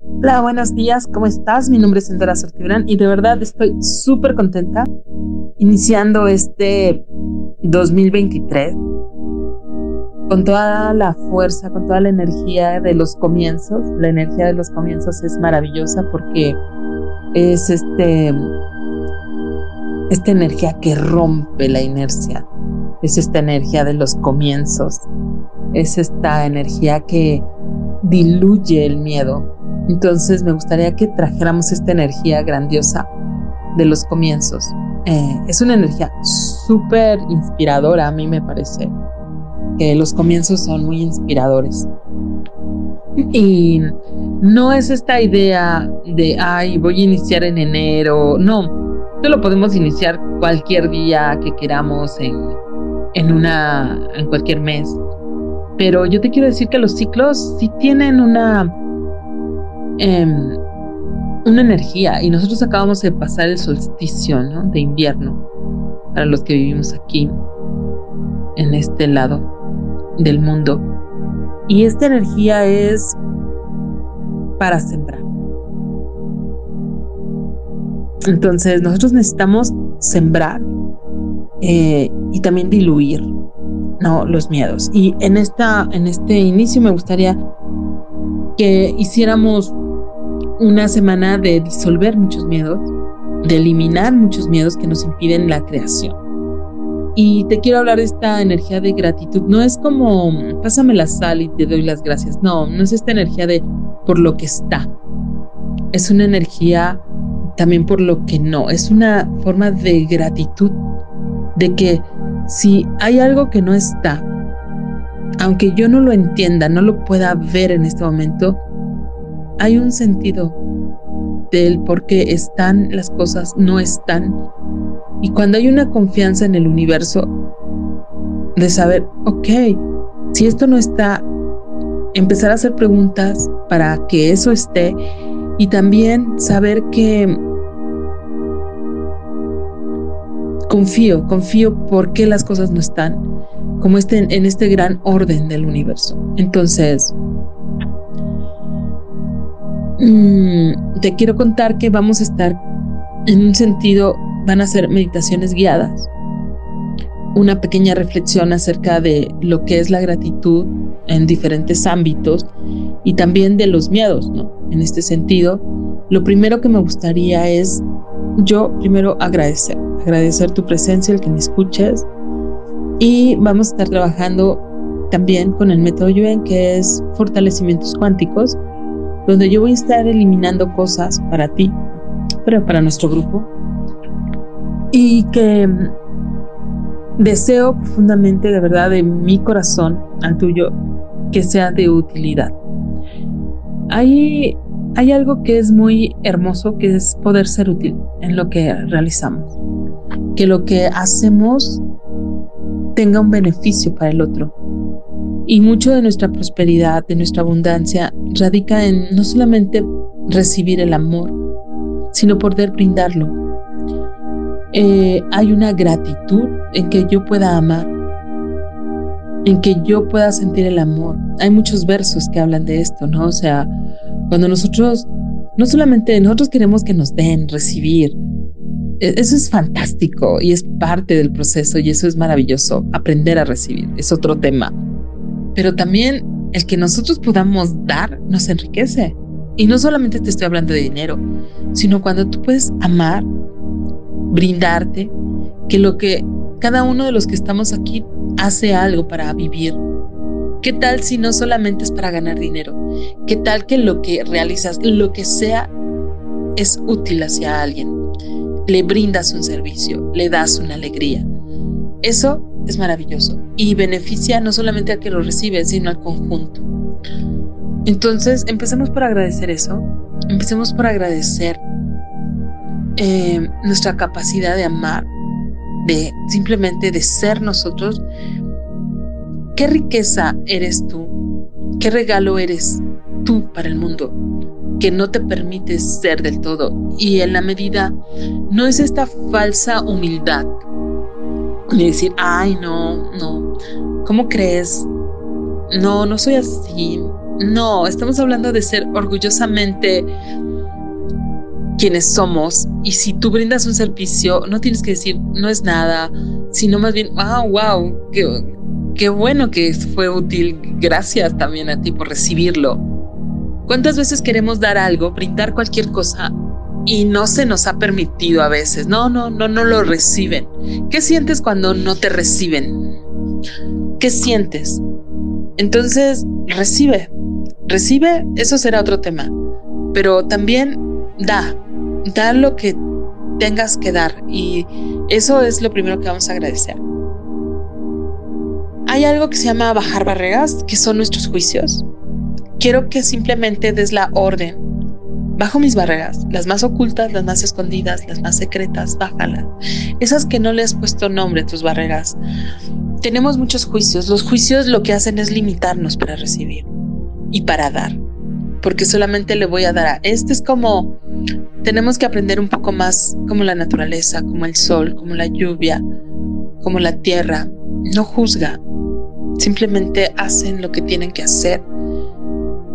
Hola, buenos días, ¿cómo estás? Mi nombre es Sandra Sortibrán y de verdad estoy súper contenta iniciando este 2023 con toda la fuerza, con toda la energía de los comienzos. La energía de los comienzos es maravillosa porque es este esta energía que rompe la inercia. Es esta energía de los comienzos. Es esta energía que diluye el miedo. Entonces me gustaría que trajéramos esta energía grandiosa de los comienzos. Eh, es una energía súper inspiradora, a mí me parece que los comienzos son muy inspiradores. Y no es esta idea de, ay, voy a iniciar en enero. No, esto lo podemos iniciar cualquier día que queramos en, en, una, en cualquier mes. Pero yo te quiero decir que los ciclos sí tienen una, em, una energía y nosotros acabamos de pasar el solsticio de invierno para los que vivimos aquí en este lado del mundo. Y esta energía es para sembrar. Entonces nosotros necesitamos sembrar eh, y también diluir no los miedos. Y en esta, en este inicio me gustaría que hiciéramos una semana de disolver muchos miedos, de eliminar muchos miedos que nos impiden la creación. Y te quiero hablar de esta energía de gratitud. No es como, pásame la sal y te doy las gracias. No, no es esta energía de por lo que está. Es una energía también por lo que no. Es una forma de gratitud, de que si hay algo que no está, aunque yo no lo entienda, no lo pueda ver en este momento, hay un sentido del por qué están las cosas, no están. Y cuando hay una confianza en el universo, de saber, ok, si esto no está, empezar a hacer preguntas para que eso esté y también saber que confío, confío porque las cosas no están como este, en este gran orden del universo. Entonces, mm, te quiero contar que vamos a estar en un sentido, van a ser meditaciones guiadas, una pequeña reflexión acerca de lo que es la gratitud en diferentes ámbitos y también de los miedos, ¿no? En este sentido, lo primero que me gustaría es yo primero agradecer agradecer tu presencia, el que me escuches. Y vamos a estar trabajando también con el método Yuen, que es fortalecimientos cuánticos, donde yo voy a estar eliminando cosas para ti, pero para nuestro grupo. Y que deseo profundamente, de verdad, de mi corazón al tuyo, que sea de utilidad. Hay, hay algo que es muy hermoso, que es poder ser útil en lo que realizamos que lo que hacemos tenga un beneficio para el otro. Y mucho de nuestra prosperidad, de nuestra abundancia, radica en no solamente recibir el amor, sino poder brindarlo. Eh, hay una gratitud en que yo pueda amar, en que yo pueda sentir el amor. Hay muchos versos que hablan de esto, ¿no? O sea, cuando nosotros, no solamente nosotros queremos que nos den, recibir, e-, eso es fantástico y es parte del proceso y eso es maravilloso. Aprender a recibir es otro tema. Pero también el que nosotros podamos dar nos enriquece. Y no solamente te estoy hablando de dinero, sino cuando tú puedes amar, brindarte, que lo que cada uno de los que estamos aquí hace algo para vivir. ¿Qué tal si no solamente es para ganar dinero? ¿Qué tal que lo que realizas, lo que sea, es útil hacia alguien? le brindas un servicio, le das una alegría. Eso es maravilloso y beneficia no solamente al que lo recibe, sino al conjunto. Entonces, empecemos por agradecer eso, empecemos por agradecer eh, nuestra capacidad de amar, de simplemente de ser nosotros. ¿Qué riqueza eres tú? ¿Qué regalo eres tú para el mundo? que no te permite ser del todo. Y en la medida, no es esta falsa humildad de decir, ay, no, no, ¿cómo crees? No, no soy así. No, estamos hablando de ser orgullosamente quienes somos. Y si tú brindas un servicio, no tienes que decir no es nada, sino más bien, ah, wow, qué, qué bueno que fue útil. Gracias también a ti por recibirlo. ¿Cuántas veces queremos dar algo, brindar cualquier cosa y no se nos ha permitido a veces? No, no, no, no lo reciben. ¿Qué sientes cuando no te reciben? ¿Qué sientes? Entonces, recibe, recibe, eso será otro tema, pero también da, da lo que tengas que dar y eso es lo primero que vamos a agradecer. Hay algo que se llama bajar barreras, que son nuestros juicios. Quiero que simplemente des la orden. Bajo mis barreras, las más ocultas, las más escondidas, las más secretas, bájalas. Esas que no le has puesto nombre tus barreras. Tenemos muchos juicios. Los juicios lo que hacen es limitarnos para recibir y para dar. Porque solamente le voy a dar a este es como tenemos que aprender un poco más como la naturaleza, como el sol, como la lluvia, como la tierra. No juzga, simplemente hacen lo que tienen que hacer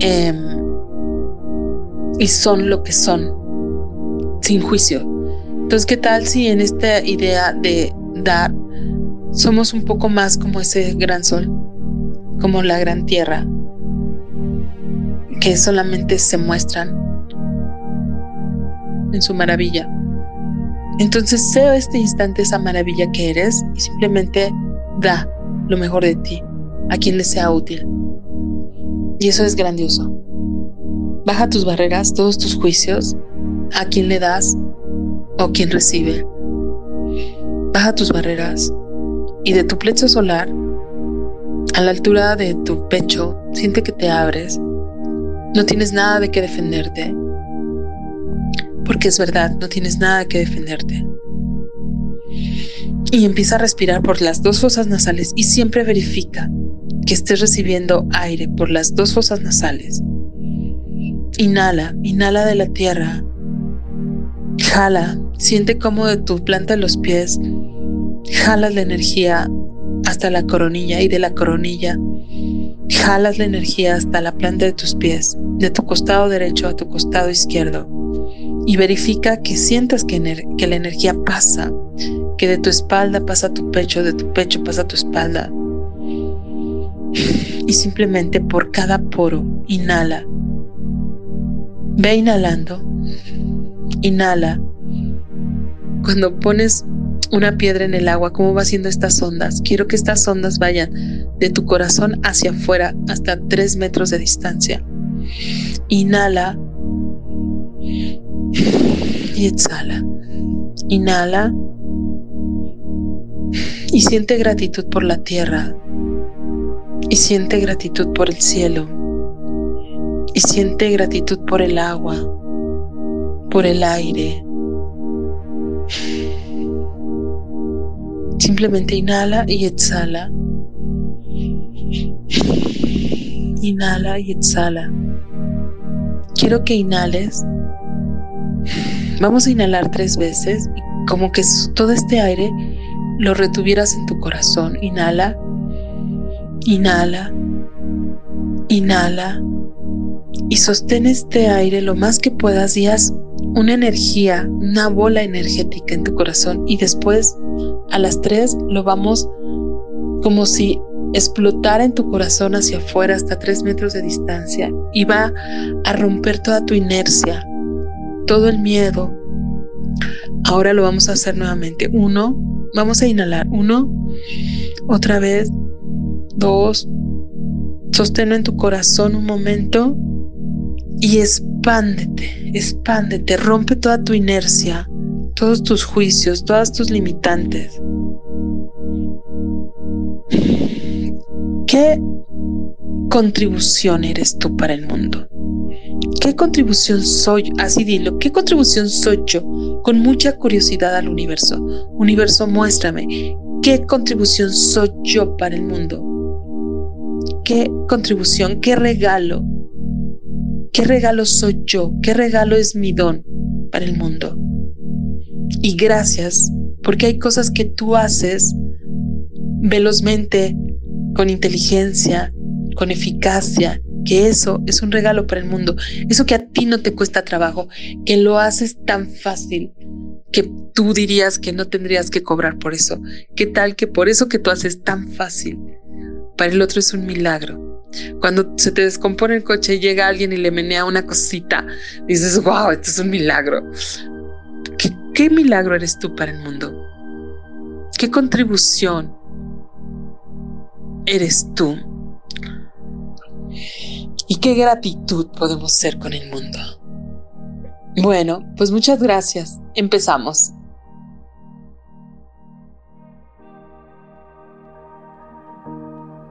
em, y son lo que son, sin juicio. Entonces, ¿qué tal si en esta idea de dar somos un poco más como ese gran sol, como la gran tierra, que solamente se muestran en su maravilla? Entonces, sea este instante esa maravilla que eres y simplemente da lo mejor de ti a quien le sea útil. Y eso es grandioso. Baja tus barreras, todos tus juicios, a quien le das o quien recibe. Baja tus barreras y de tu plecho solar, a la altura de tu pecho, siente que te abres. No tienes nada de qué defenderte. Porque es verdad, no tienes nada que defenderte. Y empieza a respirar por las dos fosas nasales y siempre verifica que estés recibiendo aire por las dos fosas nasales. Inhala, inhala de la tierra. Jala, siente como de tu planta los pies jalas la energía hasta la coronilla y de la coronilla jalas la energía hasta la planta de tus pies, de tu costado derecho a tu costado izquierdo y verifica que sientas que, que la energía pasa, que de tu espalda pasa a tu pecho, de tu pecho pasa a tu espalda, y simplemente por cada poro inhala. Ve inhalando. Inhala. Cuando pones una piedra en el agua, ¿cómo va haciendo estas ondas? Quiero que estas ondas vayan de tu corazón hacia afuera hasta tres metros de distancia. Inhala y exhala. Inhala y siente gratitud por la tierra, y siente gratitud por el cielo y siente gratitud por el agua, por el aire. Simplemente inhala y exhala. Inhala y exhala. Quiero que inhales. Vamos a inhalar tres veces, como que todo este aire lo retuvieras en tu corazón. Inhala. Inhala, inhala y sostén este aire lo más que puedas y haz una energía, una bola energética en tu corazón y después a las tres lo vamos como si explotara en tu corazón hacia afuera hasta tres metros de distancia y va a romper toda tu inercia, todo el miedo. Ahora lo vamos a hacer nuevamente. Uno, vamos a inhalar. Uno, otra vez dos, sosténlo en tu corazón un momento y expándete, expándete, rompe toda tu inercia, todos tus juicios, todas tus limitantes. ¿Qué contribución eres tú para el mundo? ¿Qué contribución soy? Así dilo, ¿qué contribución soy yo? Con mucha curiosidad al universo. Universo, muéstrame, ¿qué contribución soy yo para el mundo? qué contribución, qué regalo, qué regalo soy yo, qué regalo es mi don para el mundo. Y gracias, porque hay cosas que tú haces velozmente, con inteligencia, con eficacia, que eso es un regalo para el mundo, eso que a ti no te cuesta trabajo, que lo haces tan fácil que tú dirías que no tendrías que cobrar por eso. ¿Qué tal que por eso que tú haces tan fácil, para el otro es un milagro? Cuando se te descompone el coche y llega alguien y le menea una cosita, dices, wow, esto es un milagro. ¿Qué, qué milagro eres tú para el mundo? ¿Qué contribución eres tú? ¿Y qué gratitud podemos ser con el mundo? Bueno, pues muchas gracias. Empezamos.